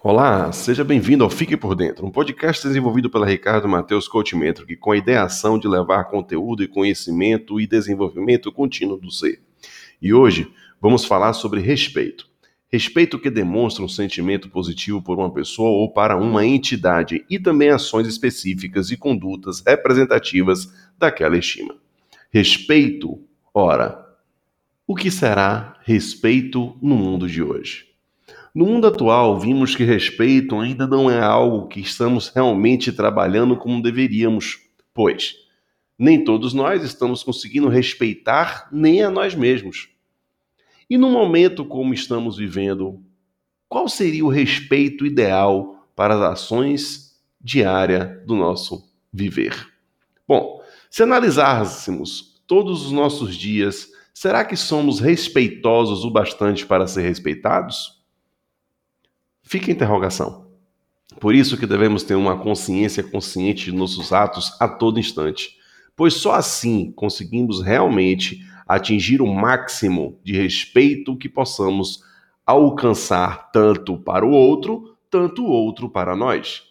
Olá, seja bem-vindo ao Fique por Dentro, um podcast desenvolvido pela Ricardo Matheus Coach que com a ideação de levar conteúdo e conhecimento e desenvolvimento contínuo do ser. E hoje vamos falar sobre respeito. Respeito que demonstra um sentimento positivo por uma pessoa ou para uma entidade e também ações específicas e condutas representativas daquela estima. Respeito, ora, o que será respeito no mundo de hoje? No mundo atual, vimos que respeito ainda não é algo que estamos realmente trabalhando como deveríamos, pois nem todos nós estamos conseguindo respeitar nem a nós mesmos. E no momento como estamos vivendo, qual seria o respeito ideal para as ações diárias do nosso viver? Bom, se analisássemos todos os nossos dias, será que somos respeitosos o bastante para ser respeitados? Fica a interrogação. Por isso que devemos ter uma consciência consciente de nossos atos a todo instante, pois só assim conseguimos realmente atingir o máximo de respeito que possamos alcançar tanto para o outro, tanto o outro para nós.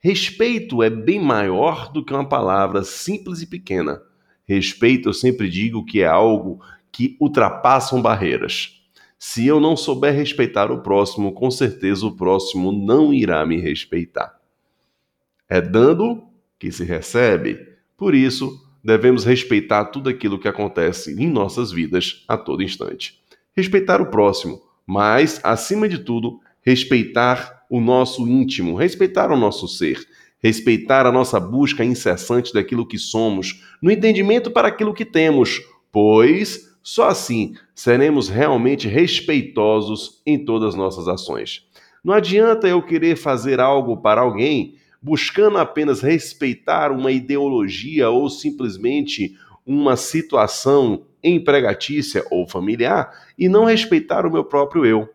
Respeito é bem maior do que uma palavra simples e pequena. Respeito, eu sempre digo que é algo que ultrapassa barreiras. Se eu não souber respeitar o próximo, com certeza o próximo não irá me respeitar. É dando que se recebe. Por isso, devemos respeitar tudo aquilo que acontece em nossas vidas a todo instante. Respeitar o próximo, mas, acima de tudo, respeitar o nosso íntimo, respeitar o nosso ser, respeitar a nossa busca incessante daquilo que somos, no entendimento para aquilo que temos, pois só assim seremos realmente respeitosos em todas as nossas ações. Não adianta eu querer fazer algo para alguém buscando apenas respeitar uma ideologia ou simplesmente uma situação empregatícia ou familiar e não respeitar o meu próprio eu.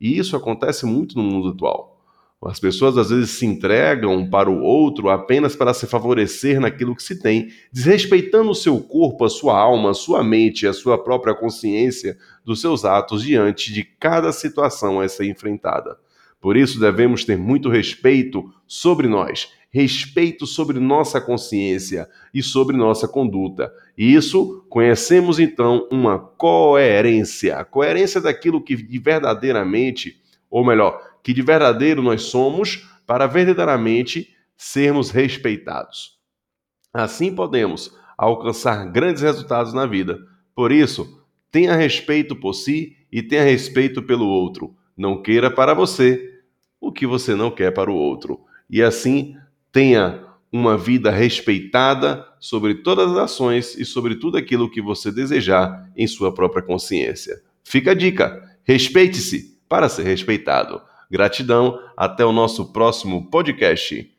E isso acontece muito no mundo atual. As pessoas às vezes se entregam para o outro apenas para se favorecer naquilo que se tem, desrespeitando o seu corpo, a sua alma, a sua mente, a sua própria consciência dos seus atos diante de cada situação a ser enfrentada. Por isso devemos ter muito respeito sobre nós, respeito sobre nossa consciência e sobre nossa conduta. E isso conhecemos então uma coerência, a coerência daquilo que verdadeiramente, ou melhor, que de verdadeiro nós somos para verdadeiramente sermos respeitados. Assim podemos alcançar grandes resultados na vida. Por isso, tenha respeito por si e tenha respeito pelo outro. Não queira para você o que você não quer para o outro. E assim, tenha uma vida respeitada sobre todas as ações e sobre tudo aquilo que você desejar em sua própria consciência. Fica a dica: respeite-se para ser respeitado. Gratidão, até o nosso próximo podcast.